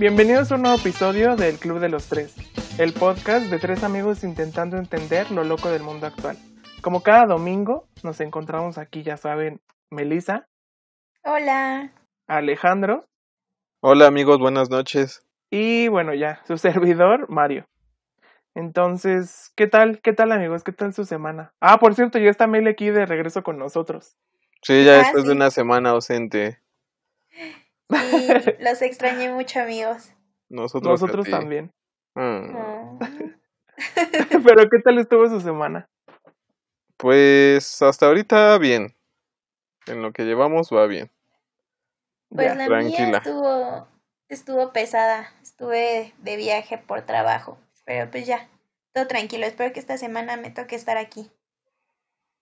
Bienvenidos a un nuevo episodio del Club de los Tres, el podcast de tres amigos intentando entender lo loco del mundo actual. Como cada domingo, nos encontramos aquí, ya saben, Melissa. Hola. Alejandro. Hola amigos, buenas noches. Y bueno, ya, su servidor, Mario. Entonces, ¿qué tal? ¿Qué tal amigos? ¿Qué tal su semana? Ah, por cierto, ya está Mel aquí de regreso con nosotros. Sí, ya ah, después de una semana ausente. Sí, los extrañé mucho, amigos. Nosotros, Nosotros también. Mm. Ah. Pero, ¿qué tal estuvo su semana? Pues hasta ahorita bien. En lo que llevamos va bien. Pues la mía estuvo, estuvo pesada. Estuve de viaje por trabajo. Pero pues ya, todo tranquilo. Espero que esta semana me toque estar aquí.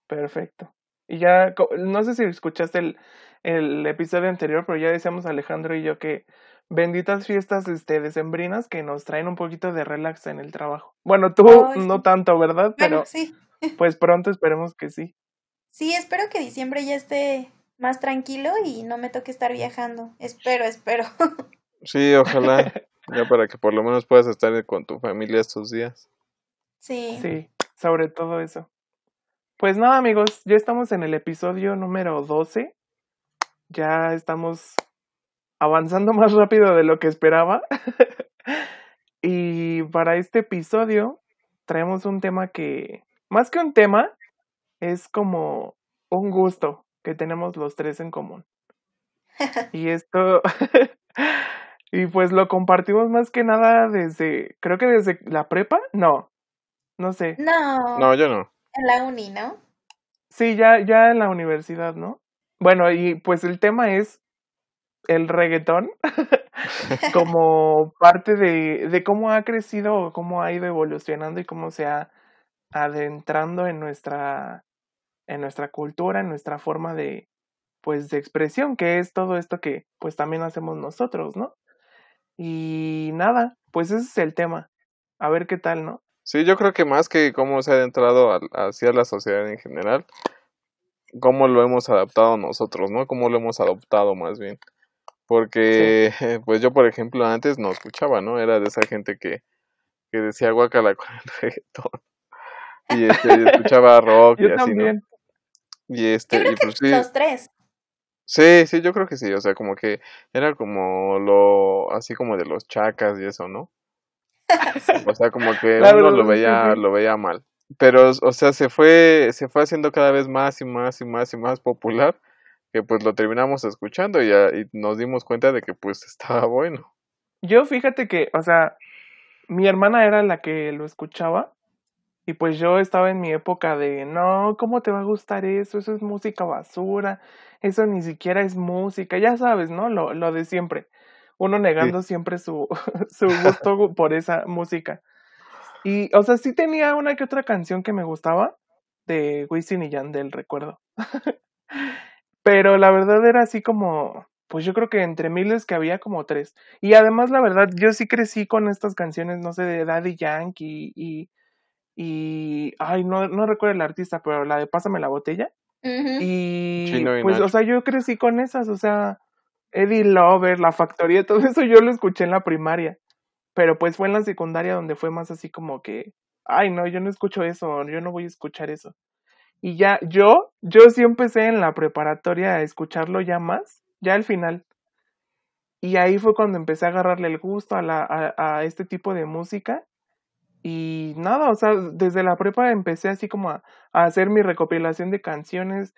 Perfecto. Y ya, no sé si escuchaste el, el episodio anterior, pero ya decíamos Alejandro y yo que benditas fiestas este, decembrinas que nos traen un poquito de relax en el trabajo. Bueno, tú no tanto, ¿verdad? Pero sí. pues pronto esperemos que sí. Sí, espero que diciembre ya esté más tranquilo y no me toque estar viajando. Espero, espero. Sí, ojalá. ya para que por lo menos puedas estar con tu familia estos días. Sí. Sí, sobre todo eso. Pues nada, amigos, ya estamos en el episodio número 12 ya estamos avanzando más rápido de lo que esperaba. y para este episodio traemos un tema que, más que un tema, es como un gusto que tenemos los tres en común. y esto, y pues lo compartimos más que nada desde, creo que desde la prepa, no, no sé. No. No, yo no. En la uni, ¿no? Sí, ya, ya en la universidad, ¿no? Bueno, y pues el tema es el reggaetón como parte de, de cómo ha crecido, cómo ha ido evolucionando y cómo se ha adentrando en nuestra, en nuestra cultura, en nuestra forma de, pues, de expresión, que es todo esto que, pues, también hacemos nosotros, ¿no? Y nada, pues ese es el tema. A ver qué tal, ¿no? Sí, yo creo que más que cómo se ha adentrado hacia la sociedad en general, cómo lo hemos adaptado nosotros, ¿no? Cómo lo hemos adoptado más bien. Porque, pues yo, por ejemplo, antes no escuchaba, ¿no? Era de esa gente que, que decía guacala con el reggaetón. Y este, escuchaba rock y así, ¿no? Y este, y pues, sí. Los tres. Sí, sí, yo creo que sí, o sea, como que era como lo, así como de los chacas y eso, ¿no? O sea, como que uno lo veía, lo veía mal pero, o sea, se fue, se fue haciendo cada vez más y más y más y más popular, que pues lo terminamos escuchando y, y nos dimos cuenta de que pues estaba bueno. Yo fíjate que, o sea, mi hermana era la que lo escuchaba y pues yo estaba en mi época de, no, ¿cómo te va a gustar eso? Eso es música basura, eso ni siquiera es música, ya sabes, ¿no? Lo, lo de siempre. Uno negando siempre su, su gusto por esa música. Y, o sea, sí tenía una que otra canción que me gustaba de Wisin y Yandel, recuerdo. Pero la verdad era así como, pues yo creo que entre miles que había como tres. Y además, la verdad, yo sí crecí con estas canciones, no sé, de Daddy Yankee y, y, ay, no, no recuerdo el artista, pero la de Pásame la botella. Y, pues, o sea, yo crecí con esas, o sea, Eddie Lover, La Factoría, todo eso yo lo escuché en la primaria. Pero pues fue en la secundaria donde fue más así como que, ay, no, yo no escucho eso, yo no voy a escuchar eso. Y ya, yo, yo sí empecé en la preparatoria a escucharlo ya más, ya al final. Y ahí fue cuando empecé a agarrarle el gusto a, la, a, este tipo de música. Y nada, o sea, desde la prepa empecé así como a, a, hacer mi recopilación de canciones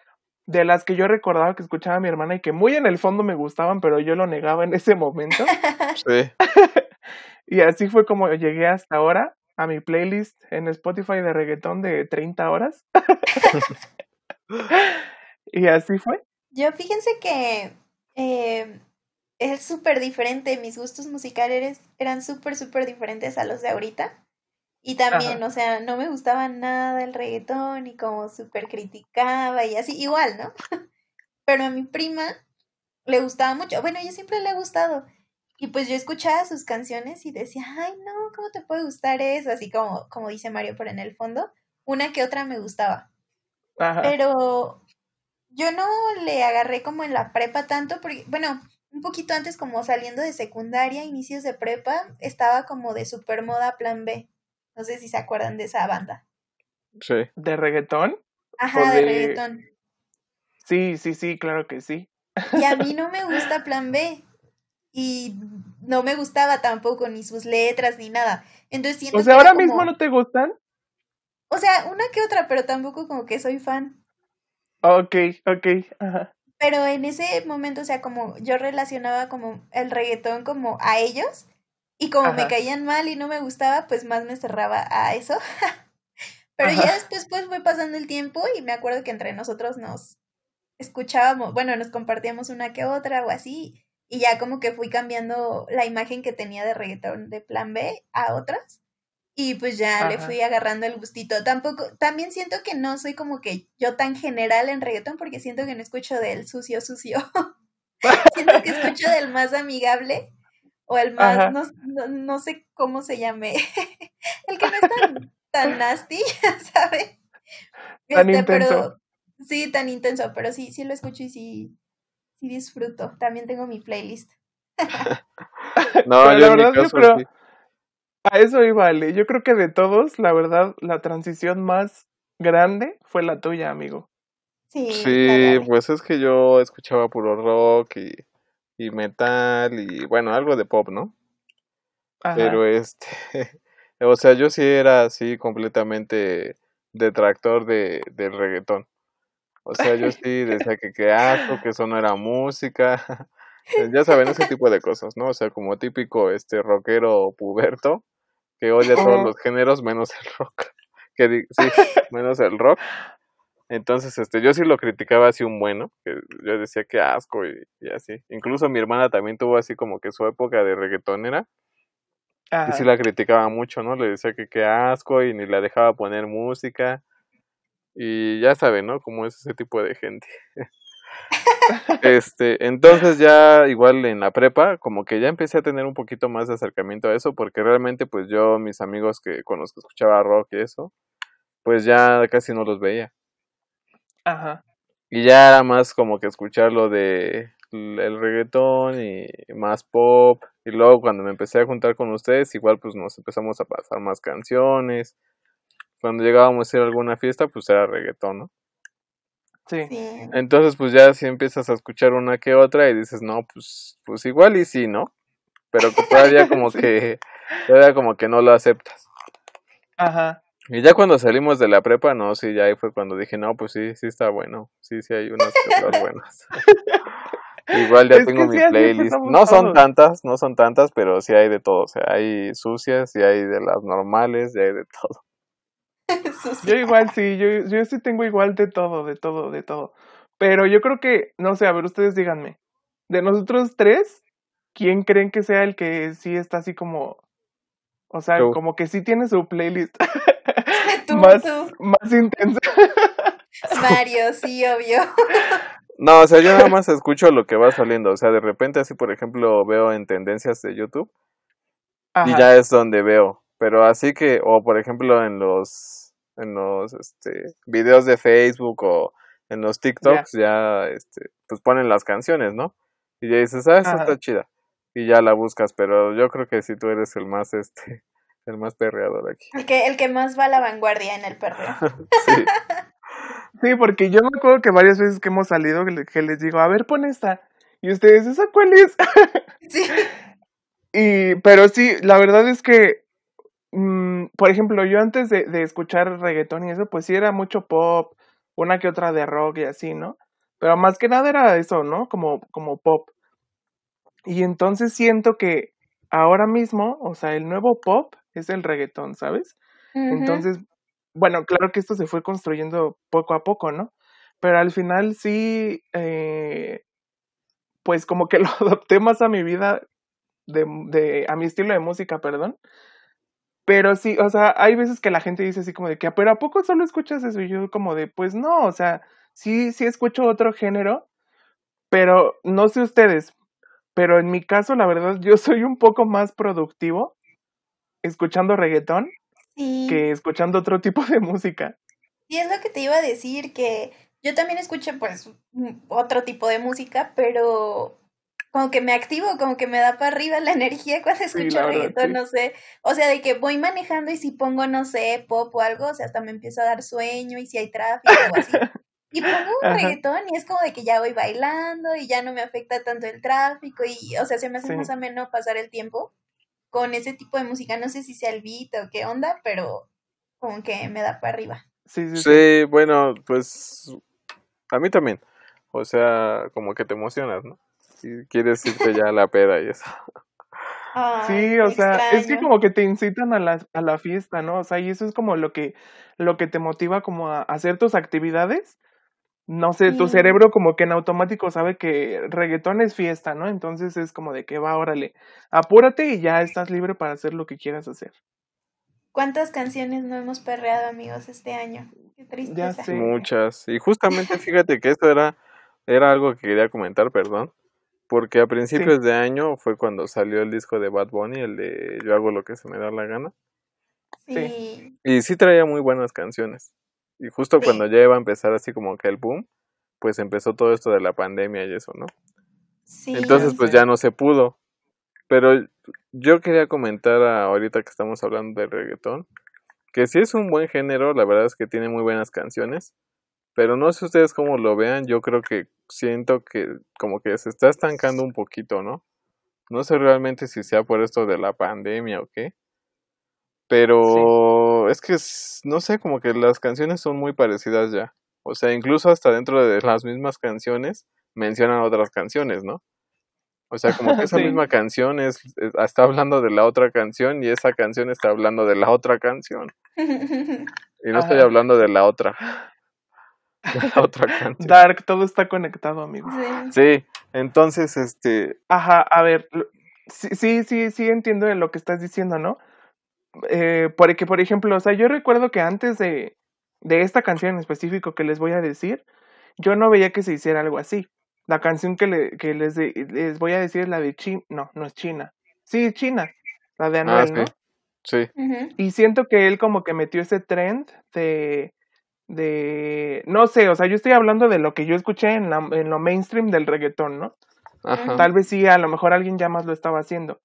de las que yo recordaba que escuchaba mi hermana y que muy en el fondo me gustaban, pero yo lo negaba en ese momento. Sí. Y así fue como llegué hasta ahora a mi playlist en Spotify de reggaetón de 30 horas. y así fue. Yo fíjense que eh, es súper diferente, mis gustos musicales eran súper, súper diferentes a los de ahorita. Y también, o sea, no me gustaba nada el reggaetón y como súper criticaba y así, igual, ¿no? Pero a mi prima le gustaba mucho. Bueno, yo siempre le he gustado. Y pues yo escuchaba sus canciones y decía, ay, no, ¿cómo te puede gustar eso? Así como, como dice Mario, por en el fondo, una que otra me gustaba. Pero yo no le agarré como en la prepa tanto, porque, bueno, un poquito antes, como saliendo de secundaria, inicios de prepa, estaba como de super moda Plan B. No sé si se acuerdan de esa banda. Sí. ¿De reggaetón? Ajá, de... reggaetón. Sí, sí, sí, claro que sí. Y a mí no me gusta Plan B. Y no me gustaba tampoco ni sus letras ni nada. Entonces siento O sea, ahora mismo no te gustan. O sea, una que otra, pero tampoco como que soy fan. Ok, ok, ajá. Pero en ese momento, o sea, como yo relacionaba como el reggaetón como a ellos y como me caían mal y no me gustaba, pues más me cerraba a eso. Pero ya después pues fue pasando el tiempo y me acuerdo que entre nosotros nos escuchábamos, bueno, nos compartíamos una que otra o así y ya como que fui cambiando la imagen que tenía de reggaetón de plan B a otras y pues ya le fui agarrando el gustito. Tampoco, también siento que no soy como que yo tan general en reggaetón porque siento que no escucho del sucio sucio. siento que escucho del más amigable o el más, no, no, sé cómo se llame, el que no es tan, tan nasty, ¿sabes? Tan este, intenso. sí, tan intenso, pero sí, sí lo escucho y sí, sí disfruto. También tengo mi playlist. no, yo la verdad yo creo... A eso iba, Ale. Yo creo que de todos, la verdad, la transición más grande fue la tuya, amigo. Sí, sí pues es que yo escuchaba puro rock y, y metal y bueno, algo de pop, ¿no? Pero este, o sea, yo sí era así completamente detractor de, del reggaetón. O sea, yo sí decía que qué asco, que eso no era música. ya saben, ese tipo de cosas, ¿no? O sea, como típico este rockero puberto que odia todos los géneros menos el rock. Que sí, menos el rock. Entonces, este, yo sí lo criticaba así un bueno, que yo decía que asco y, así. Incluso mi hermana también tuvo así como que su época de reggaetonera. Y sí la criticaba mucho, ¿no? Le decía que qué asco y ni la dejaba poner música. Y ya saben, ¿no? Cómo es ese tipo de gente. Este, entonces ya igual en la prepa, como que ya empecé a tener un poquito más de acercamiento a eso, porque realmente pues yo, mis amigos que con los que escuchaba rock y eso, pues ya casi no los veía. Ajá. Y ya era más como que escuchar lo de el reggaetón y más pop. Y luego cuando me empecé a juntar con ustedes, igual pues nos empezamos a pasar más canciones. Cuando llegábamos a ir a alguna fiesta, pues era reggaetón, ¿no? Sí. Entonces, pues ya si empiezas a escuchar una que otra y dices, no, pues, pues igual y sí, ¿no? Pero todavía como que, todavía como que no lo aceptas. Ajá. Y ya cuando salimos de la prepa, no, sí, ya ahí fue cuando dije, no, pues sí, sí está bueno. Sí, sí hay unas cosas buenas. Igual ya tengo mi playlist. No son tantas, no son tantas, pero sí hay de todo. O sea, hay sucias, y hay de las normales, y hay de todo. yo igual sí, yo, yo sí tengo igual de todo, de todo, de todo. Pero yo creo que, no sé, a ver, ustedes díganme, de nosotros tres, ¿quién creen que sea el que sí está así como, o sea, como que sí tiene su playlist más, más intensa? Mario, sí, obvio. No, o sea, yo nada más escucho lo que va saliendo. O sea, de repente así, por ejemplo, veo en tendencias de YouTube. Y ya es donde veo. Pero así que, o por ejemplo en los, en los este, videos de Facebook o en los TikToks ya, este, pues ponen las canciones, ¿no? Y ya dices, ah, esa está chida. Y ya la buscas, pero yo creo que si tú eres el más, este, el más perreador aquí. El que, el que más va a la vanguardia en el perreo. sí. sí, porque yo me acuerdo que varias veces que hemos salido que les digo, a ver, pon esta. Y ustedes, ¿esa cuál es? sí. Y, pero sí, la verdad es que Mm, por ejemplo, yo antes de, de, escuchar reggaetón y eso, pues sí era mucho pop, una que otra de rock y así, ¿no? Pero más que nada era eso, ¿no? Como, como pop. Y entonces siento que ahora mismo, o sea, el nuevo pop es el reggaetón, ¿sabes? Entonces, bueno, claro que esto se fue construyendo poco a poco, ¿no? Pero al final sí, eh, pues como que lo adopté más a mi vida, de, de, a mi estilo de música, perdón. Pero sí, o sea, hay veces que la gente dice así como de que, ah, pero ¿a poco solo escuchas eso? Y yo como de, pues no, o sea, sí, sí escucho otro género, pero no sé ustedes, pero en mi caso, la verdad, yo soy un poco más productivo escuchando reggaetón que escuchando otro tipo de música. Y es lo que te iba a decir, que yo también escucho pues otro tipo de música, pero como que me activo, como que me da para arriba la energía cuando escucho reggaetón, no sé. O sea, de que voy manejando y si pongo, no sé, pop o algo, o sea, hasta me empieza a dar sueño y si hay tráfico o así. Y pongo un reggaetón y es como de que ya voy bailando y ya no me afecta tanto el tráfico y, o sea, se me hace más ameno pasar el tiempo con ese tipo de música. No sé si sea el beat o qué onda, pero como que me da para arriba. Sí, sí, sí. bueno, pues a mí también. O sea, como que te emocionas, ¿no? Y quieres irte ya a la peda y eso. sí, o sea, es que como que te incitan a la, a la fiesta, ¿no? O sea, y eso es como lo que, lo que te motiva como a hacer tus actividades no sé, tu cerebro como que en automático sabe que reggaetón es fiesta, ¿no? Entonces es como de que va, órale, apúrate y ya estás libre para hacer lo que quieras hacer. ¿Cuántas canciones no hemos perreado, amigos, este año? Qué tristeza. Ya Muchas. Y justamente fíjate que esto era, era algo que quería comentar, perdón. Porque a principios de año fue cuando salió el disco de Bad Bunny, el de Yo hago lo que se me da la gana. Sí. Y sí traía muy buenas canciones. Y justo cuando ya iba a empezar así como que el boom, pues empezó todo esto de la pandemia y eso, ¿no? Sí, Entonces pues ya no se pudo. Pero yo quería comentar ahorita que estamos hablando del reggaetón, que sí es un buen género, la verdad es que tiene muy buenas canciones, pero no sé ustedes cómo lo vean, yo creo que siento que como que se está estancando un poquito, ¿no? No sé realmente si sea por esto de la pandemia o qué, pero es que, no sé, como que las canciones son muy parecidas ya. O sea, incluso hasta dentro de las mismas canciones mencionan otras canciones, ¿no? O sea, como que esa misma canción es, está hablando de la otra canción y esa canción está hablando de la otra canción. Y no estoy hablando de la otra. La otra canción. Dark, todo está conectado, amigo. Sí. entonces, este... Ajá, a ver, sí, sí, sí, sí entiendo lo que estás diciendo, ¿no? eh, porque, por ejemplo, o sea, yo recuerdo que antes de, de esta canción en específico que les voy a decir, yo no veía que se hiciera algo así. La canción que, le, que les, les voy a decir es la de China. No, no es China. Sí, China. La de ah, Anuel, ¿no? Sí. Y siento que él como que metió ese trend de, de... No sé, o sea, yo estoy hablando de lo que yo escuché en, la, en lo mainstream del reggaetón, ¿no? Tal vez sí, a lo mejor alguien ya más lo estaba haciendo.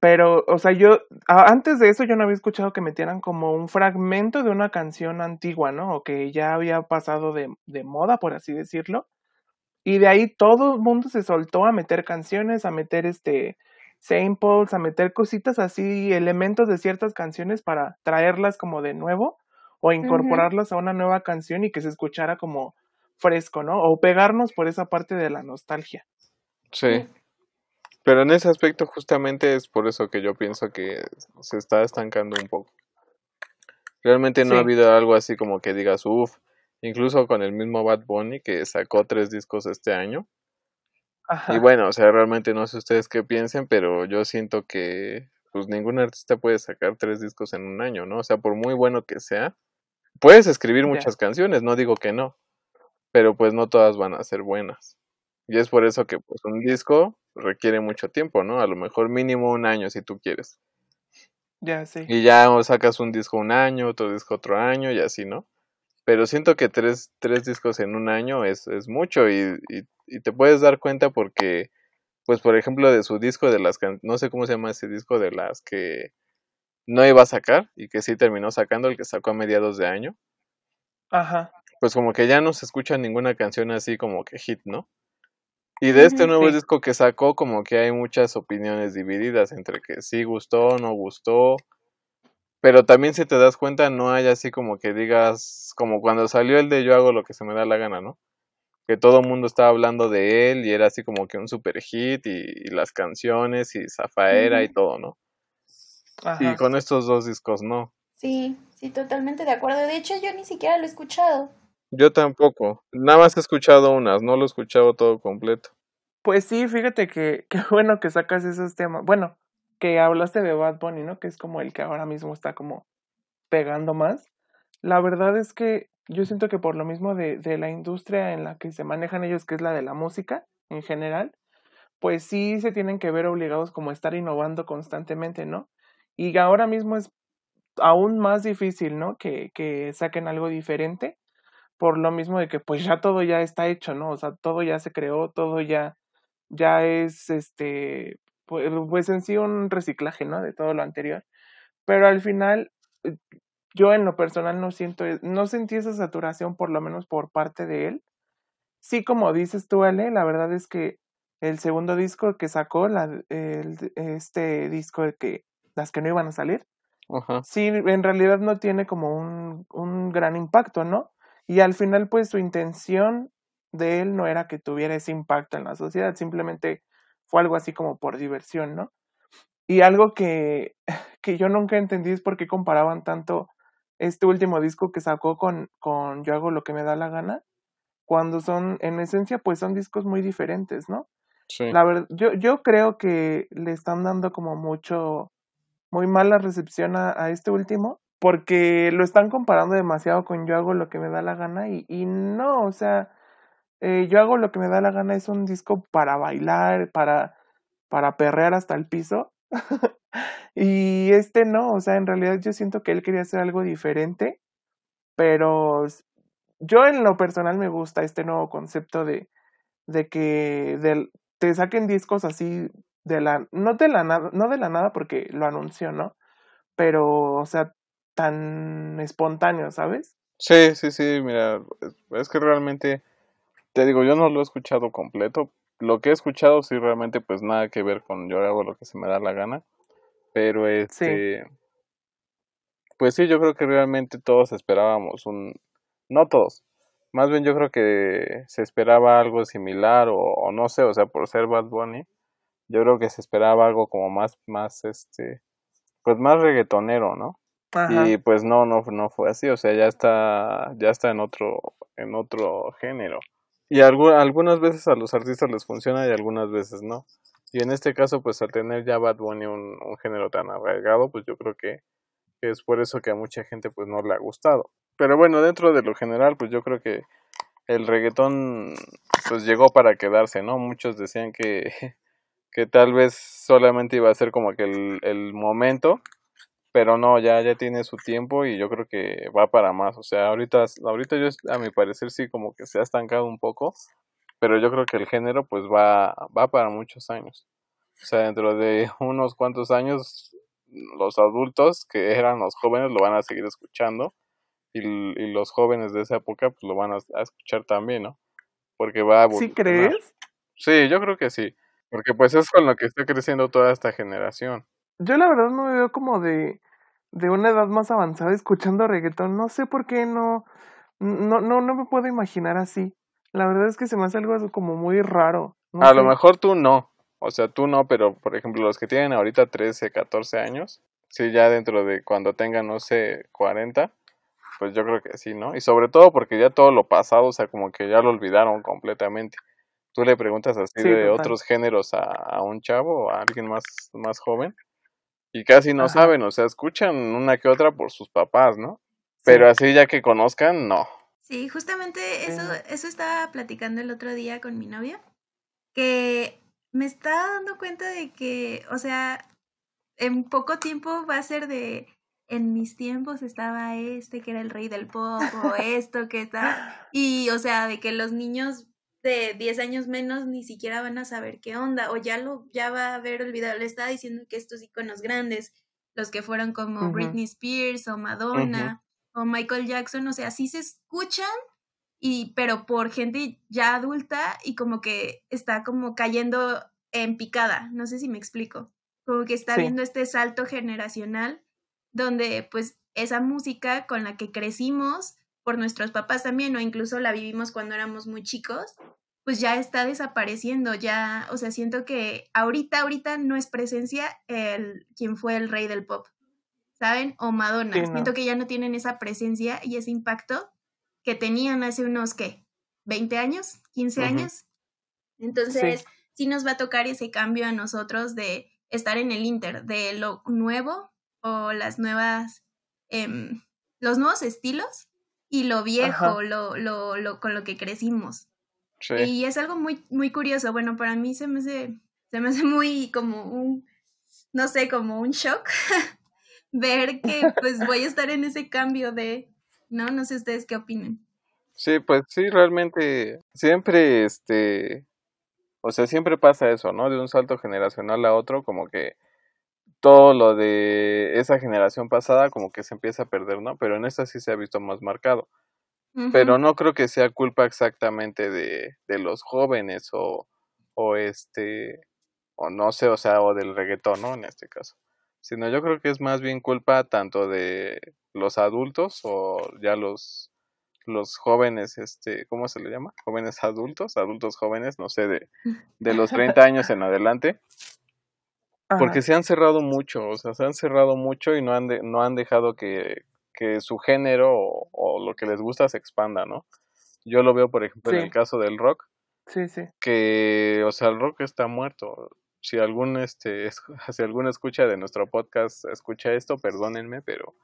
Pero, o sea, yo, antes de eso yo no había escuchado que metieran como un fragmento de una canción antigua, ¿no? O que ya había pasado de, de moda, por así decirlo. Y de ahí todo el mundo se soltó a meter canciones, a meter este samples, a meter cositas así, elementos de ciertas canciones para traerlas como de nuevo o incorporarlas a una nueva canción y que se escuchara como fresco, ¿no? O pegarnos por esa parte de la nostalgia. Sí. Pero en ese aspecto justamente es por eso que yo pienso que se está estancando un poco. Realmente no ha habido algo así como que digas, uff, incluso con el mismo Bad Bunny que sacó tres discos este año. Y bueno, o sea, realmente no sé ustedes qué piensen, pero yo siento que pues ningún artista puede sacar tres discos en un año, ¿no? O sea, por muy bueno que sea, puedes escribir muchas canciones, no digo que no, pero pues no todas van a ser buenas. Y es por eso que pues un disco requiere mucho tiempo, ¿no? A lo mejor mínimo un año si tú quieres. Ya, sí. Y ya sacas un disco un año, otro disco otro año y así, ¿no? Pero siento que tres, tres discos en un año es, es mucho y, y, te puedes dar cuenta porque, pues por ejemplo, de su disco de las, no sé cómo se llama ese disco de las que no iba a sacar y que sí terminó sacando, el que sacó a mediados de año. Ajá. Pues como que ya no se escucha ninguna canción así como que hit, ¿no? Y de este nuevo disco que sacó, como que hay muchas opiniones divididas entre que sí gustó, no gustó. Pero también si te das cuenta, no hay así como que digas, como cuando salió el de Yo hago lo que se me da la gana, ¿no? Que todo el mundo estaba hablando de él y era así como que un super hit y, las canciones y Zafaera y todo, ¿no? Y con estos dos discos no. Sí, sí, totalmente de acuerdo. De hecho, yo ni siquiera lo he escuchado. Yo tampoco. Nada más he escuchado unas, no lo he escuchado todo completo. Pues sí, fíjate que qué bueno que sacas esos temas. Bueno, que hablaste de Bad Bunny, ¿no? Que es como el que ahora mismo está como pegando más. La verdad es que yo siento que por lo mismo de, de la industria en la que se manejan ellos, que es la de la música en general, pues sí se tienen que ver obligados como a estar innovando constantemente, ¿no? Y ahora mismo es aún más difícil, ¿no? Que, que saquen algo diferente por lo mismo de que pues ya todo ya está hecho, ¿no? O sea, todo ya se creó, todo ya ya es este, pues, pues en sí un reciclaje, ¿no? De todo lo anterior. Pero al final, eh, yo en lo personal no siento, no sentí esa saturación por lo menos por parte de él. Sí, como dices tú, Ale, la verdad es que el segundo disco que sacó, la, el, este disco que las que no iban a salir, sí, en realidad no tiene como un, un gran impacto, ¿no? Y al final, pues su intención de él no era que tuviera ese impacto en la sociedad, simplemente fue algo así como por diversión, ¿no? Y algo que, que yo nunca entendí es por qué comparaban tanto este último disco que sacó con, con Yo hago lo que me da la gana, cuando son, en esencia, pues son discos muy diferentes, ¿no? Sí. La verdad, yo, yo creo que le están dando como mucho, muy mala recepción a, este último, porque lo están comparando demasiado con Yo hago lo que me da la gana y, y no, o sea, eh, Yo hago lo que me da la gana es un disco para bailar, para, para perrear hasta el piso. y este no, o sea, en realidad yo siento que él quería hacer algo diferente, pero yo en lo personal me gusta este nuevo concepto de, de que del, te saquen discos así de la, no de la nada, no de la nada porque lo anunció, ¿no? Pero, o sea, tan espontáneo, ¿sabes? Sí, sí, sí, mira, es que realmente, te digo, yo no lo he escuchado completo. Lo que he escuchado sí realmente pues nada que ver con yo hago lo que se me da la gana. Pero este... Pues sí, yo creo que realmente todos esperábamos un... No todos. Más bien yo creo que se esperaba algo similar o, o no sé, o sea, por ser Bad Bunny yo creo que se esperaba algo como más, más, este, pues más reggaetonero, ¿no? Y pues no, no, no fue así, o sea, ya está, ya está en otro, en otro género. Y algunas veces a los artistas les funciona y algunas veces no. Y en este caso, pues al tener ya Bad Bunny un, un género tan arraigado, pues yo creo que, que es por eso que a mucha gente pues no le ha gustado. Pero bueno, dentro de lo general, pues yo creo que el reggaetón pues llegó para quedarse, ¿no? Muchos decían que que tal vez solamente iba a ser como que el, el momento, pero no, ya, ya tiene su tiempo y yo creo que va para más. O sea, ahorita, ahorita yo a mi parecer sí como que se ha estancado un poco, pero yo creo que el género pues va, va para muchos años. O sea, dentro de unos cuantos años los adultos que eran los jóvenes lo van a seguir escuchando y, y los jóvenes de esa época pues lo van a, a escuchar también, ¿no? Porque va a ¿Sí crees? Sí, yo creo que sí. Porque pues es con lo que está creciendo toda esta generación. Yo la verdad no me veo como de, de una edad más avanzada escuchando reggaetón. No sé por qué no, no, no, no me puedo imaginar así. La verdad es que se me hace algo como muy raro. a lo mejor tú no. O sea, tú no, pero por ejemplo los que tienen ahorita 13, 14 años, sí, ya dentro de cuando tengan, no sé, 40, pues yo creo que sí, ¿no? Y sobre todo porque ya todo lo pasado, o sea, como que ya lo olvidaron completamente tú le preguntas así de otros géneros a, a, un chavo o a alguien más, más joven y casi no saben, o sea, escuchan una que otra por sus papás, ¿no? Pero así ya que conozcan, no. Sí, justamente eso, eso estaba platicando el otro día con mi novia, que me estaba dando cuenta de que, o sea, en poco tiempo va a ser de, en mis tiempos estaba este que era el rey del pop o esto que está, y o sea, de que los niños de 10 años menos ni siquiera van a saber qué onda o ya lo ya va a haber olvidado. Le estaba diciendo que estos iconos grandes, los que fueron como Britney Spears o Madonna o Michael Jackson, o sea, sí se escuchan y pero por gente ya adulta y como que está como cayendo en picada, no sé si me explico. Como que está viendo este salto generacional donde pues esa música con la que crecimos por nuestros papás también, o incluso la vivimos cuando éramos muy chicos, pues ya está desapareciendo, ya, o sea, siento que ahorita, ahorita no es presencia el quien fue el rey del pop, ¿saben? O Madonna, siento que ya no tienen esa presencia y ese impacto que tenían hace unos, ¿qué? ¿20 años? ¿15 años? Entonces, sí. nos va a tocar ese cambio a nosotros de estar en el inter, de lo nuevo o las nuevas, eh, los nuevos estilos y lo viejo, lo, lo, lo, con lo que crecimos. Y es algo muy, muy curioso. Bueno, para mí se me hace, se me hace muy como un, no sé, como un shock ver que pues voy a estar en ese cambio de, ¿no? No sé ustedes qué opinan. Sí, pues sí, realmente siempre, este, O sea, siempre pasa eso, ¿no? De un salto generacional a otro, como que todo lo de esa generación pasada como que se empieza a perder, ¿no? Pero en esta sí se ha visto más marcado. Pero no creo que sea culpa exactamente de, de los jóvenes o, o este, o no sé, o sea, o del reggaetón, ¿no? En este caso. Sino yo creo que es más bien culpa tanto de los adultos o ya los los jóvenes, este, ¿cómo se le llama? Jóvenes adultos, adultos jóvenes, no sé, de, de los 30 años en adelante. Porque se han cerrado mucho, o sea, se han cerrado mucho y no han, no han dejado que, que su género o, lo que les gusta se expanda, ¿no? Yo lo veo, por ejemplo, en el caso del rock. Sí, sí. Que, o sea, el rock está muerto. Si algún, este, si alguna escucha de nuestro podcast escucha esto, perdónenme, pero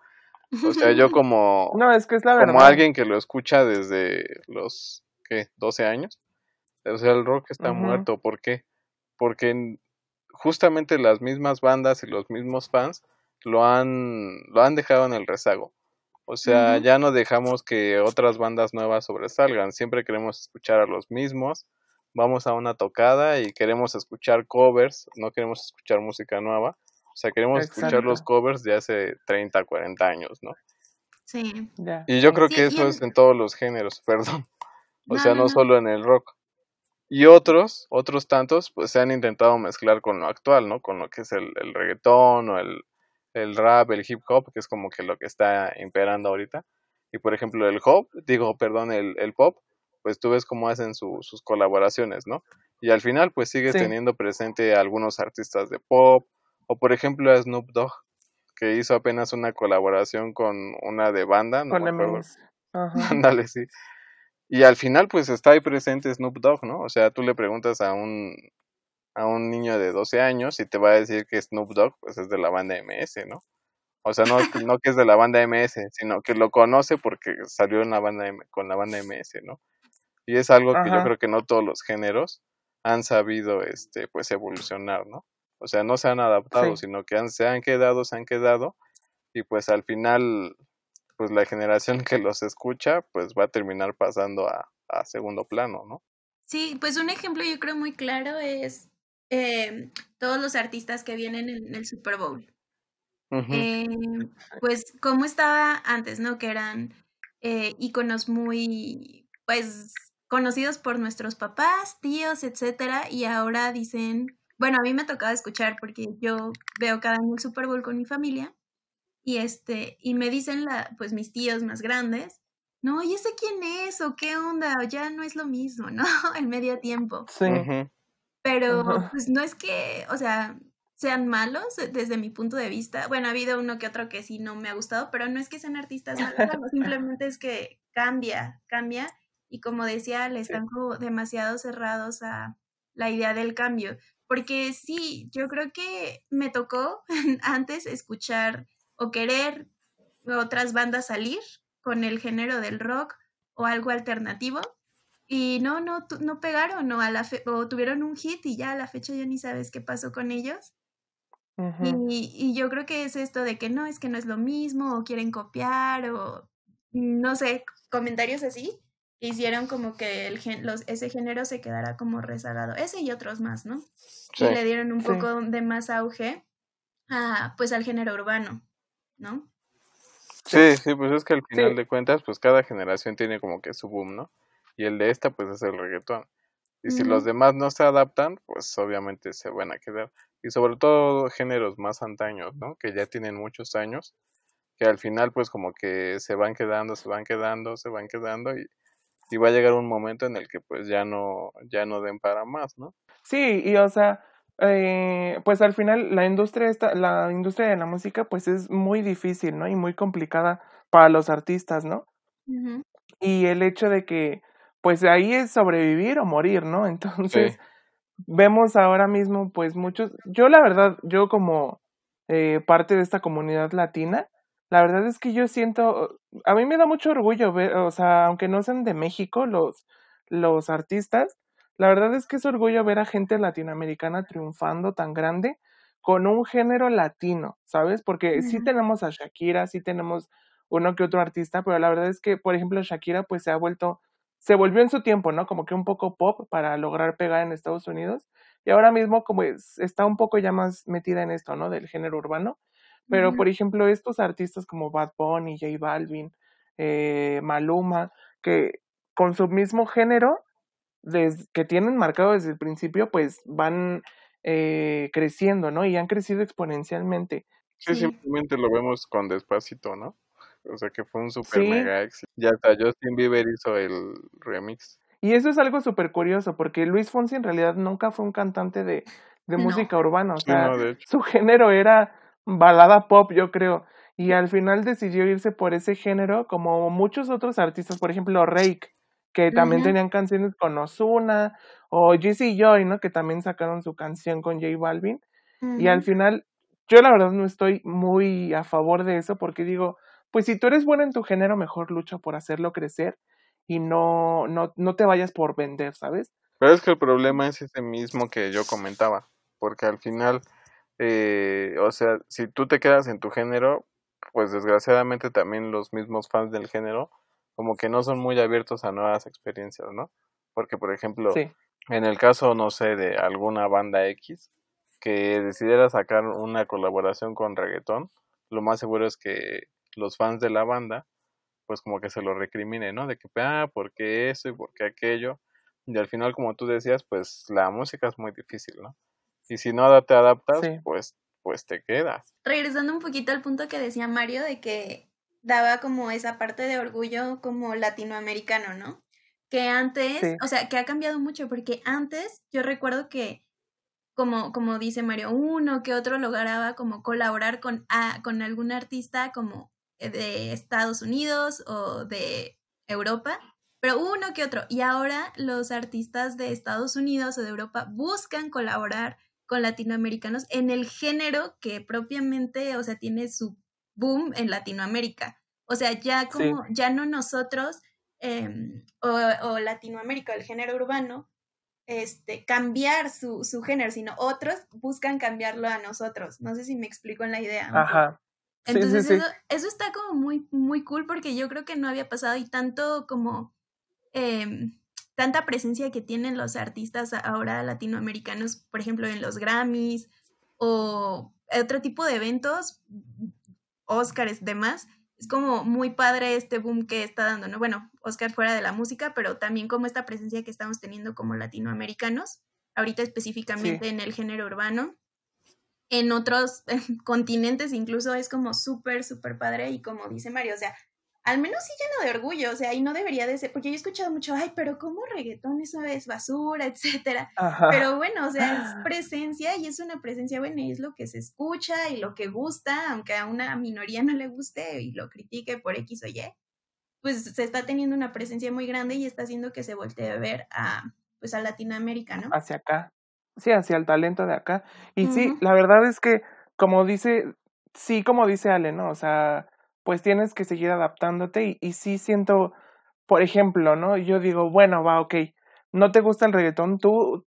o sea, yo como. No, es que es la Como alguien que lo escucha desde los. ¿Qué? 12 años. O sea, el rock está muerto. ¿Por qué? Porque justamente las mismas bandas y los mismos fans lo han, lo han dejado en el rezago. O sea, ya no dejamos que otras bandas nuevas sobresalgan. Siempre queremos escuchar a los mismos. Vamos a una tocada y queremos escuchar covers, no queremos escuchar música nueva. O sea, queremos escuchar los covers de hace 30, 40 años, ¿no? Sí. Y yo creo que eso es en todos los géneros, perdón. O sea, no, solo en el rock. Y otros, otros tantos, pues se han intentado mezclar con lo actual, ¿no? Con lo que es el, el reggaetón o el, el rap, el hip hop, que es como que lo que está imperando ahorita. Y por ejemplo, el hop, digo, perdón, el, el pop, pues tú ves cómo hacen sus colaboraciones, ¿no? Y al final, pues sigues teniendo presente a algunos artistas de pop, o por ejemplo a Snoop Dogg, que hizo apenas una colaboración con una de banda. No con Ándale, sí. Y al final pues está ahí presente Snoop Dogg, ¿no? O sea, tú le preguntas a un, a un niño de 12 años y te va a decir que Snoop Dogg pues es de la banda MS, ¿no? O sea, no, no que es de la banda MS, sino que lo conoce porque salió en la banda con la banda MS, ¿no? Y es algo que yo creo que no todos los géneros han sabido este pues evolucionar, ¿no? O sea, no se han adaptado, sino que han, se han quedado, se han quedado y pues al final, pues la generación que los escucha, pues va a terminar pasando a, a segundo plano, ¿no? Sí, pues un ejemplo yo creo muy claro es eh, todos los artistas que vienen en el Super Bowl. eh, pues como estaba antes, ¿no? Que eran eh, íconos muy, pues, conocidos por nuestros papás, tíos, etcétera, y ahora dicen bueno, a mí me ha tocado escuchar porque yo veo cada año el Super Bowl con mi familia y este y me dicen la pues mis tíos más grandes, "No, ¿y ese quién es o qué onda? Ya no es lo mismo, ¿no? El medio tiempo." Sí. Pero pues no es que, o sea, sean malos eh, desde mi punto de vista. Bueno, ha habido uno que otro que sí no me ha gustado, pero no es que sean artistas malos, simplemente es que cambia, cambia y como decía, le están como demasiado cerrados a la idea del cambio. Porque sí, yo creo que me tocó antes escuchar o querer otras bandas salir con el género del rock o algo alternativo. Y no, no, no pegaron o, a la o tuvieron un hit y ya a la fecha ya ni sabes qué pasó con ellos. y, y, yo creo que es esto de que no, es que no es lo mismo o quieren copiar o no sé, comentarios así hicieron como que el los, ese género se quedara como rezagado, ese y otros más, ¿no? y le dieron un poco de más auge a, pues al género urbano, ¿no? Sí, sí, pues es que al final de cuentas, pues cada generación tiene como que su boom, ¿no? Y el de esta, pues es el reggaetón. Y si los demás no se adaptan, pues obviamente se van a quedar. Y sobre todo géneros más antaños, ¿no? Que ya tienen muchos años, que al final pues como que se van quedando, se van quedando, se van quedando y y va a llegar un momento en el que pues ya no, ya no den para más, ¿no? Sí, y o sea, eh, pues al final la industria esta, la industria de la música pues es muy difícil, ¿no? Y muy complicada para los artistas, ¿no? Y el hecho de que pues ahí es sobrevivir o morir, ¿no? Entonces, vemos ahora mismo pues muchos, yo la verdad, yo como eh, parte de esta comunidad latina, la verdad es que yo siento, a mí me da mucho orgullo ver, o sea, aunque no sean de México los, los artistas, la verdad es que es orgullo ver a gente latinoamericana triunfando tan grande con un género latino, ¿sabes? Porque sí tenemos a Shakira, sí tenemos uno que otro artista, pero la verdad es que, por ejemplo, Shakira pues se ha vuelto se volvió en su tiempo, ¿no? Como que un poco pop para lograr pegar en Estados Unidos. Y ahora mismo como es, está un poco ya más metida en esto, ¿no? Del género urbano. Pero, por ejemplo, estos artistas como Bad Bunny, J Balvin, eh, Maluma, que con su mismo género, que tienen marcado desde el principio, pues van eh, creciendo, ¿no? Y han crecido exponencialmente. Sí, simplemente lo vemos con despacito, ¿no? O sea que fue un super mega éxito. Ya hasta Justin Bieber hizo el remix. Y eso es algo súper curioso, porque Luis Fonsi en realidad nunca fue un cantante de, de música urbana. O sea, su género era balada pop, yo creo. Y al final decidió irse por ese género, como muchos otros artistas, por ejemplo, Rake, que también tenían canciones con Ozuna, o Jesse Joy, ¿no? Que también sacaron su canción con J Balvin. Y al final, yo la verdad no estoy muy a favor de eso, porque digo, pues si tú eres bueno en tu género, mejor lucha por hacerlo crecer y no, no, no te vayas por vender, ¿sabes? Pero es que el problema es ese mismo que yo comentaba, porque al final, eh, o sea, si tú te quedas en tu género, pues desgraciadamente también los mismos fans del género como que no son muy abiertos a nuevas experiencias, ¿no? Porque, por ejemplo, en el caso, no sé, de alguna banda X que decidiera sacar una colaboración con reggaetón, lo más seguro es que los fans de la banda, pues como que se lo recriminen, ¿no? De que, ah, ¿por qué eso y por qué aquello? Y al final, como tú decías, pues la música es muy difícil, ¿no? Y si no te adaptas, pues, pues te quedas. Regresando un poquito al punto que decía Mario de que daba como esa parte de orgullo como latinoamericano, ¿no? Que antes, o sea, que ha cambiado mucho, porque antes yo recuerdo que, como, como dice Mario, uno que otro lograba como colaborar con, con algún artista como de Estados Unidos o de Europa, pero uno que otro. Y ahora los artistas de Estados Unidos o de Europa buscan colaborar con latinoamericanos en el género que propiamente, o sea, tiene su boom en Latinoamérica. O sea, ya como, ya no nosotros em, o, Latinoamérica, el género urbano, este, cambiar su, su, género, sino otros buscan cambiarlo a nosotros. No sé si me explico en la idea. Ajá. Entonces eso, eso, está como muy, muy cool porque yo creo que no había pasado y tanto como em, tanta presencia que tienen los artistas ahora latinoamericanos, por ejemplo, en los Grammys o otro tipo de eventos, Oscars, demás, es como muy padre este boom que está dando, ¿no? Bueno, Oscar fuera de la música, pero también como esta presencia que estamos teniendo como latinoamericanos, ahorita específicamente en el género urbano. En otros continentes incluso es como súper, súper padre y como dice Mario, o sea, al menos sí lleno de orgullo, o sea, y no debería de ser, porque yo he escuchado mucho, ay, pero ¿cómo reggaetón? Eso es basura, etcétera. Pero bueno, o sea, es presencia y es una presencia buena y es lo que se escucha y lo que gusta, aunque a una minoría no le guste y lo critique por X o Y, pues se está teniendo una presencia muy grande y está haciendo que se voltee a ver a, pues a Latinoamérica, ¿no? Hacia acá. Sí, hacia el talento de acá. Y sí, la verdad es que, como dice, sí, como dice Ale, ¿no? O sea, pues tienes que seguir adaptándote y, y sí siento, por ejemplo, ¿no? Yo digo, bueno, va, ok, no te gusta el reggaetón, tú,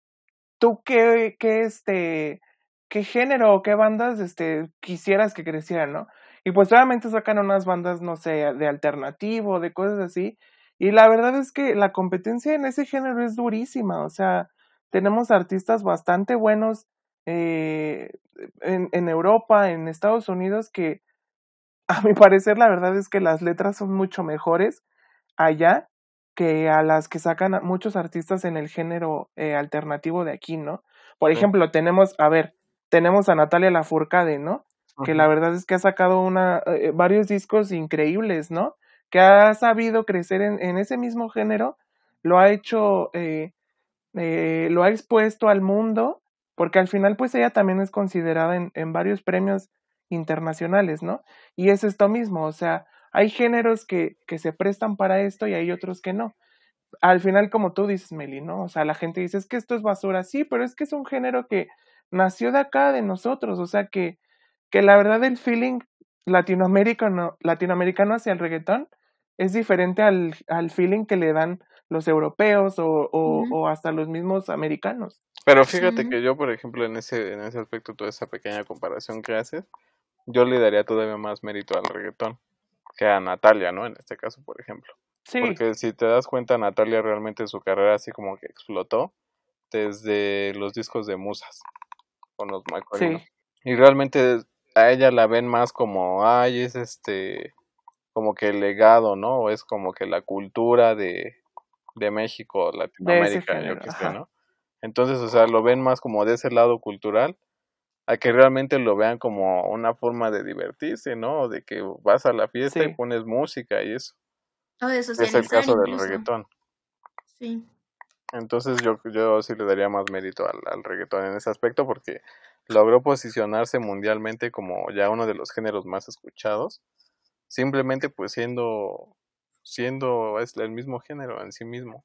tú qué, qué, este, qué género o qué bandas, este, quisieras que crecieran, ¿no? Y pues obviamente sacan unas bandas, no sé, de alternativo, de cosas así. Y la verdad es que la competencia en ese género es durísima. O sea, tenemos artistas bastante buenos eh, en, en Europa, en Estados Unidos, que a mi parecer la verdad es que las letras son mucho mejores allá que a las que sacan muchos artistas en el género eh, alternativo de aquí, ¿no? Por ejemplo, tenemos, a ver, tenemos a Natalia Lafourcade, ¿no? Que la verdad es que ha sacado una, eh, varios discos increíbles, ¿no? Que ha sabido crecer en, en ese mismo género, lo ha hecho, eh, lo ha expuesto al mundo, porque al final pues ella también es considerada en, en varios premios internacionales, ¿no? Y es esto mismo, o sea, hay géneros que, que se prestan para esto y hay otros que no. Al final, como tú dices, Meli, ¿no? O sea, la gente dice, es que esto es basura, sí, pero es que es un género que nació de acá, de nosotros, o sea, que, que la verdad el feeling latinoamericano, latinoamericano hacia el reggaetón es diferente al, al feeling que le dan los europeos o, o, hasta los mismos americanos. Pero fíjate que yo, por ejemplo, en ese, en ese aspecto, toda esa pequeña comparación que haces, yo le daría todavía más mérito al reggaetón que a Natalia, ¿no? En este caso, por ejemplo. Porque si te das cuenta, Natalia realmente su carrera así como que explotó desde los discos de Musas con los Michael. Y realmente a ella la ven más como, ay, es este, como que el legado, ¿no? O es como que la cultura de, de México, Latinoamérica, yo que sé, ¿no? Entonces, o sea, lo ven más como de ese lado cultural, a que realmente lo vean como una forma de divertirse, ¿no? De que vas a la fiesta y pones música y eso. eso es el caso del reggaetón. Sí. Entonces yo, yo sí le daría más mérito al, al reggaetón en ese aspecto porque logró posicionarse mundialmente como ya uno de los géneros más escuchados, simplemente pues siendo siendo es el mismo género en sí mismo.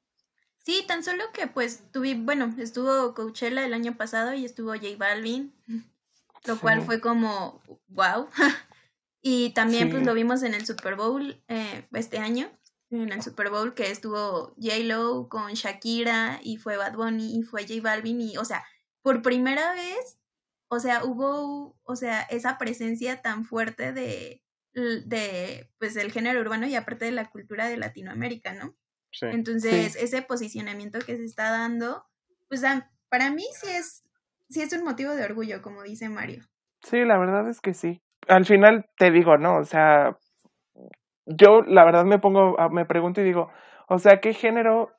Sí, tan solo que pues tuve, bueno, estuvo Coachella el año pasado y estuvo J Balvin, lo cual fue como wow. y también pues lo vimos en el Super Bowl eh, este año, en el Super Bowl que estuvo J Lo con Shakira y fue Bad Bunny y fue J Balvin y o sea, por primera vez, o sea, hubo, o sea, esa presencia tan fuerte de, de pues el género urbano y aparte de la cultura de Latinoamérica, ¿no? Entonces, ese posicionamiento que se está dando, pues para mí sí es, sí es un motivo de orgullo, como dice Mario. Sí, la verdad es que sí. Al final te digo, ¿no? O sea, yo la verdad me pongo, me pregunto y digo, o sea, ¿qué género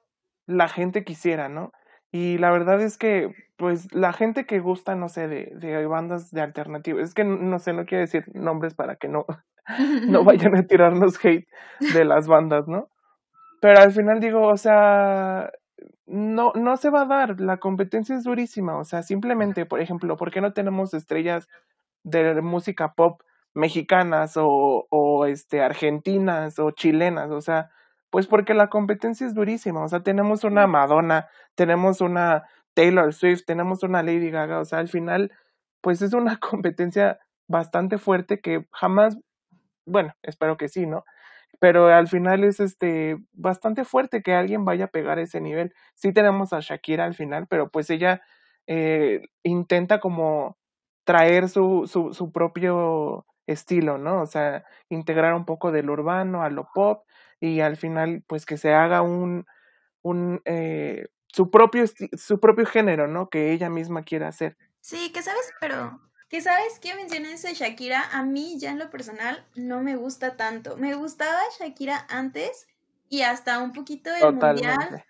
la gente quisiera, ¿no? Y la verdad es que, pues, la gente que gusta, no sé, de, de bandas de alternativa, es que no sé, no quiero decir nombres para que no, no vayan a tirarnos hate de las bandas, ¿no? Pero al final digo, o sea, no, no se va a dar, la competencia es durísima, o sea, simplemente, por ejemplo, ¿por qué no tenemos estrellas de música pop mexicanas o, o este, argentinas o chilenas? O sea, pues porque la competencia es durísima, o sea, tenemos una Madonna, tenemos una Taylor Swift, tenemos una Lady Gaga, o sea, al final, pues es una competencia bastante fuerte que jamás, bueno, espero que sí, ¿no? Pero al final es este bastante fuerte que alguien vaya a pegar ese nivel. Sí tenemos a Shakira al final, pero pues ella eh, intenta como traer su, su, su propio estilo, ¿no? O sea, integrar un poco del urbano a lo pop y al final pues que se haga un, un eh, su propio su propio género, ¿no? Que ella misma quiera hacer. Sí, que sabes, pero que sabes que mencioné ese Shakira, a mí ya en lo personal no me gusta tanto. Me gustaba Shakira antes y hasta un poquito el mundial.